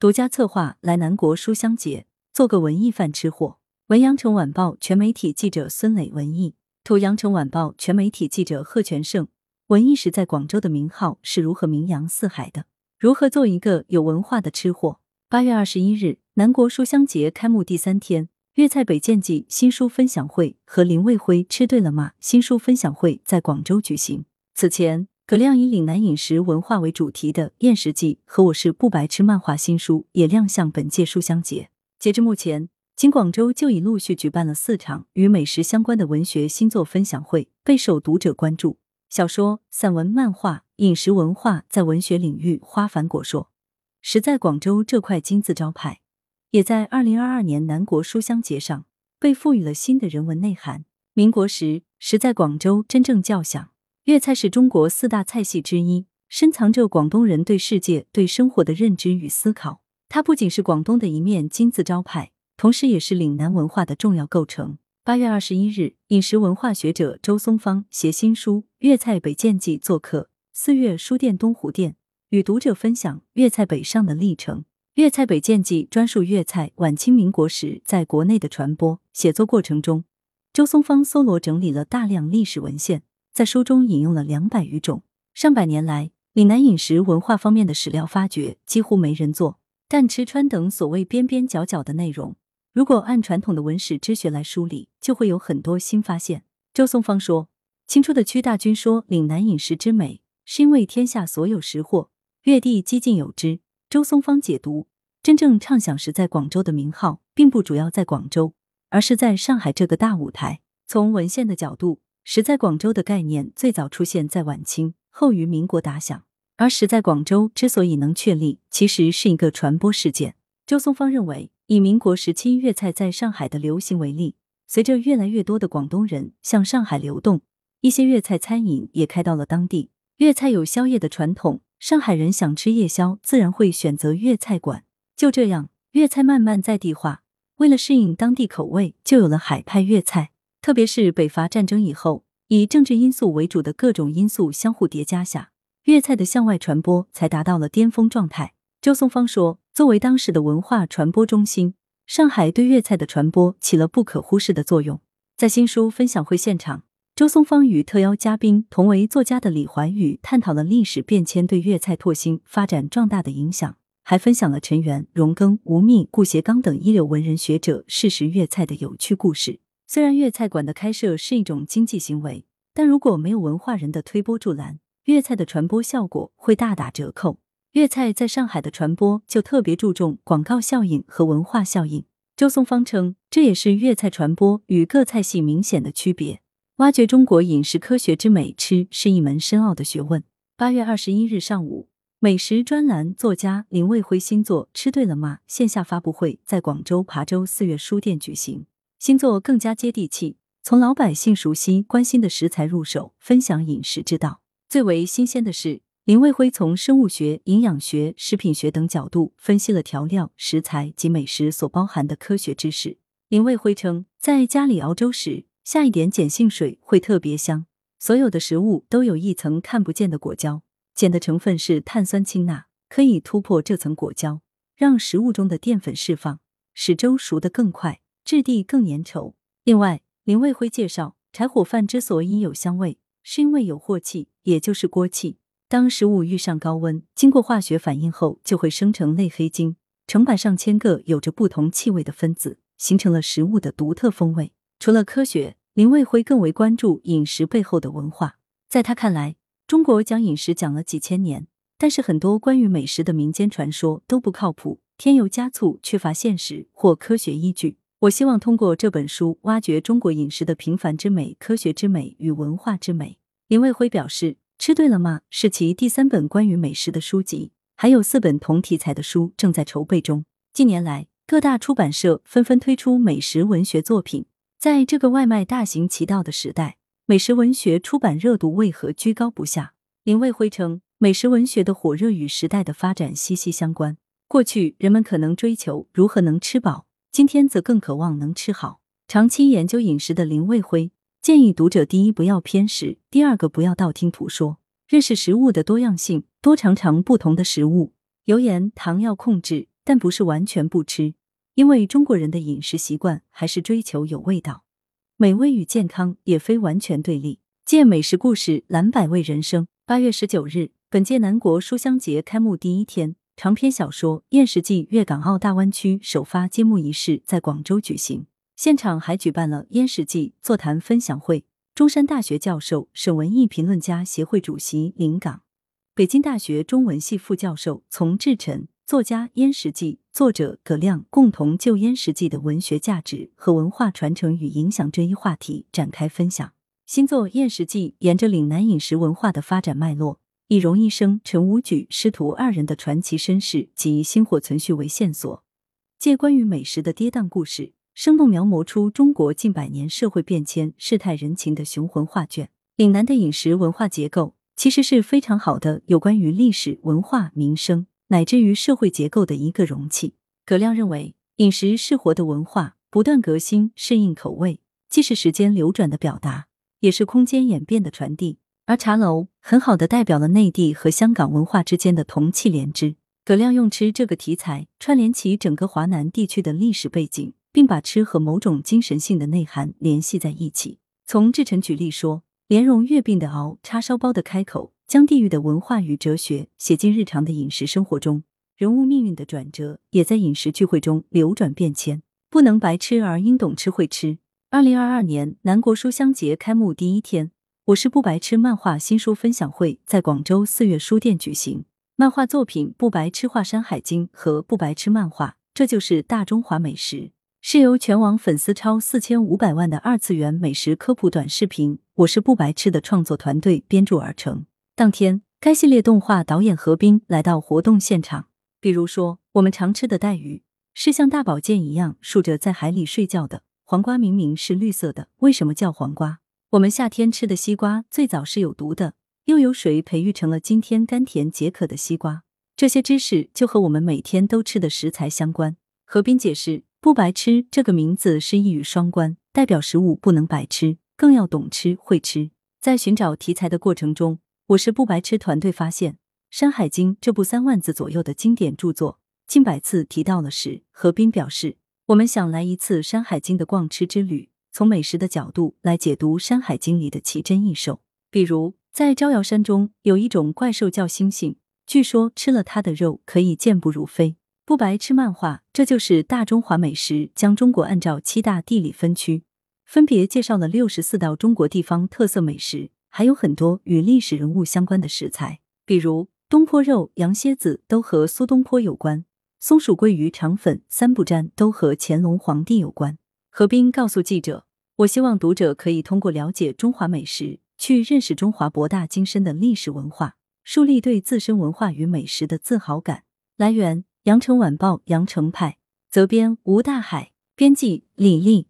独家策划来南国书香节，做个文艺饭吃货。文阳城晚报全媒体记者孙磊文艺，图阳城晚报全媒体记者贺全胜。文艺时在广州的名号是如何名扬四海的？如何做一个有文化的吃货？八月二十一日，南国书香节开幕第三天，粤菜北见记新书分享会和林卫辉吃对了吗？新书分享会在广州举行。此前。葛亮以岭南饮食文化为主题的《厌食记》和《我是不白痴》漫画新书也亮相本届书香节。截至目前，仅广州就已陆续举办了四场与美食相关的文学新作分享会，备受读者关注。小说、散文、漫画、饮食文化在文学领域花繁果硕，实在广州这块金字招牌，也在二零二二年南国书香节上被赋予了新的人文内涵。民国时，实在广州真正叫响。粤菜是中国四大菜系之一，深藏着广东人对世界、对生活的认知与思考。它不仅是广东的一面金字招牌，同时也是岭南文化的重要构成。八月二十一日，饮食文化学者周松芳携新书《粤菜北见记》做客四月书店东湖店，与读者分享粤菜北上的历程。《粤菜北见记》专述粤菜晚清民国时在国内的传播写作过程中，周松芳搜罗整理了大量历史文献。在书中引用了两百余种。上百年来，岭南饮食文化方面的史料发掘几乎没人做，但吃穿等所谓边边角角的内容，如果按传统的文史之学来梳理，就会有很多新发现。周松芳说：“清初的屈大均说岭南饮食之美，是因为天下所有食货，粤地几近有之。”周松芳解读：真正畅想时在广州的名号，并不主要在广州，而是在上海这个大舞台。从文献的角度。实在广州的概念最早出现在晚清，后于民国打响。而实在广州之所以能确立，其实是一个传播事件。周松芳认为，以民国时期粤菜在上海的流行为例，随着越来越多的广东人向上海流动，一些粤菜餐饮也开到了当地。粤菜有宵夜的传统，上海人想吃夜宵，自然会选择粤菜馆。就这样，粤菜慢慢在地化。为了适应当地口味，就有了海派粤菜。特别是北伐战争以后，以政治因素为主的各种因素相互叠加下，粤菜的向外传播才达到了巅峰状态。周松芳说：“作为当时的文化传播中心，上海对粤菜的传播起了不可忽视的作用。”在新书分享会现场，周松芳与特邀嘉宾同为作家的李怀宇探讨了历史变迁对粤菜拓新发展壮大的影响，还分享了陈元、荣庚、吴宓、顾颉刚等一流文人学者试食粤菜的有趣故事。虽然粤菜馆的开设是一种经济行为，但如果没有文化人的推波助澜，粤菜的传播效果会大打折扣。粤菜在上海的传播就特别注重广告效应和文化效应。周松芳称，这也是粤菜传播与各菜系明显的区别。挖掘中国饮食科学之美，吃是一门深奥的学问。八月二十一日上午，美食专栏作家林卫辉新作《吃对了吗》线下发布会在广州琶洲四月书店举行。新作更加接地气，从老百姓熟悉、关心的食材入手，分享饮食之道。最为新鲜的是，林卫辉从生物学、营养学、食品学等角度分析了调料、食材及美食所包含的科学知识。林卫辉称，在家里熬粥时，下一点碱性水会特别香。所有的食物都有一层看不见的果胶，碱的成分是碳酸氢钠，可以突破这层果胶，让食物中的淀粉释放，使粥熟得更快。质地更粘稠。另外，林卫辉介绍，柴火饭之所以有香味，是因为有镬气，也就是锅气。当食物遇上高温，经过化学反应后，就会生成类黑晶，成百上千个有着不同气味的分子，形成了食物的独特风味。除了科学，林卫辉更为关注饮食背后的文化。在他看来，中国讲饮食讲了几千年，但是很多关于美食的民间传说都不靠谱，添油加醋，缺乏现实或科学依据。我希望通过这本书挖掘中国饮食的平凡之美、科学之美与文化之美。林卫辉表示：“吃对了吗？”是其第三本关于美食的书籍，还有四本同题材的书正在筹备中。近年来，各大出版社纷纷推出美食文学作品。在这个外卖大行其道的时代，美食文学出版热度为何居高不下？林卫辉称，美食文学的火热与时代的发展息息相关。过去，人们可能追求如何能吃饱。今天则更渴望能吃好。长期研究饮食的林卫辉建议读者：第一，不要偏食；第二个，不要道听途说，认识食物的多样性，多尝尝不同的食物。油盐糖要控制，但不是完全不吃，因为中国人的饮食习惯还是追求有味道，美味与健康也非完全对立。借美食故事览百味人生。八月十九日，本届南国书香节开幕第一天，长篇小说《燕食记》粤港澳大湾区首发揭幕仪式在广州举行，现场还举办了《燕食记》座谈分享会。中山大学教授、省文艺评论家协会主席林岗，北京大学中文系副教授丛志晨，作家《燕食记》作者葛亮共同就《燕食记》的文学价值和文化传承与影响这一话题展开分享。新作《燕食记》沿着岭南饮食文化的发展脉络，以荣医生、陈无举师徒二人的传奇身世及薪火存续为线索，借关于美食的跌宕故事。生动描摹出中国近百年社会变迁、世态人情的雄浑画卷。岭南的饮食文化结构其实是非常好的，有关于历史文化、民生乃至于社会结构的一个容器。葛亮认为，饮食是活的文化，不断革新、适应口味，既是时间流转的表达，也是空间演变的传递。而茶楼很好的代表了内地和香港文化之间的同气连枝。葛亮用吃这个题材串联起整个华南地区的历史背景。并把吃和某种精神性的内涵联系在一起。从志成举例说，莲蓉月饼的熬，叉烧包的开口，将地域的文化与哲学写进日常的饮食生活中，人物命运的转折也在饮食聚会中流转变迁。不能白吃，而应懂吃会吃。二零二二年南国书香节开幕第一天，我是不白痴漫画新书分享会在广州四月书店举行。漫画作品《不白痴画山海经》和《不白痴漫画》，这就是大中华美食。是由全网粉丝超四千五百万的二次元美食科普短视频《我是不白痴》的创作团队编著而成。当天，该系列动画导演何冰来到活动现场。比如说，我们常吃的带鱼是像大宝剑一样竖着在海里睡觉的；黄瓜明明是绿色的，为什么叫黄瓜？我们夏天吃的西瓜最早是有毒的，又有谁培育成了今天甘甜解渴的西瓜？这些知识就和我们每天都吃的食材相关。何冰解释。不白吃这个名字是一语双关，代表食物不能白吃，更要懂吃会吃。在寻找题材的过程中，我是不白吃团队发现《山海经》这部三万字左右的经典著作，近百次提到了食。何斌表示，我们想来一次《山海经》的逛吃之旅，从美食的角度来解读《山海经》里的奇珍异兽。比如，在招摇山中有一种怪兽叫猩猩，据说吃了它的肉可以健步如飞。不白吃漫画，这就是大中华美食。将中国按照七大地理分区，分别介绍了六十四道中国地方特色美食，还有很多与历史人物相关的食材，比如东坡肉、羊蝎子都和苏东坡有关，松鼠桂鱼肠粉三不沾都和乾隆皇帝有关。何冰告诉记者：“我希望读者可以通过了解中华美食，去认识中华博大精深的历史文化，树立对自身文化与美食的自豪感。”来源。羊城晚报羊城派责编吴大海，编辑李丽。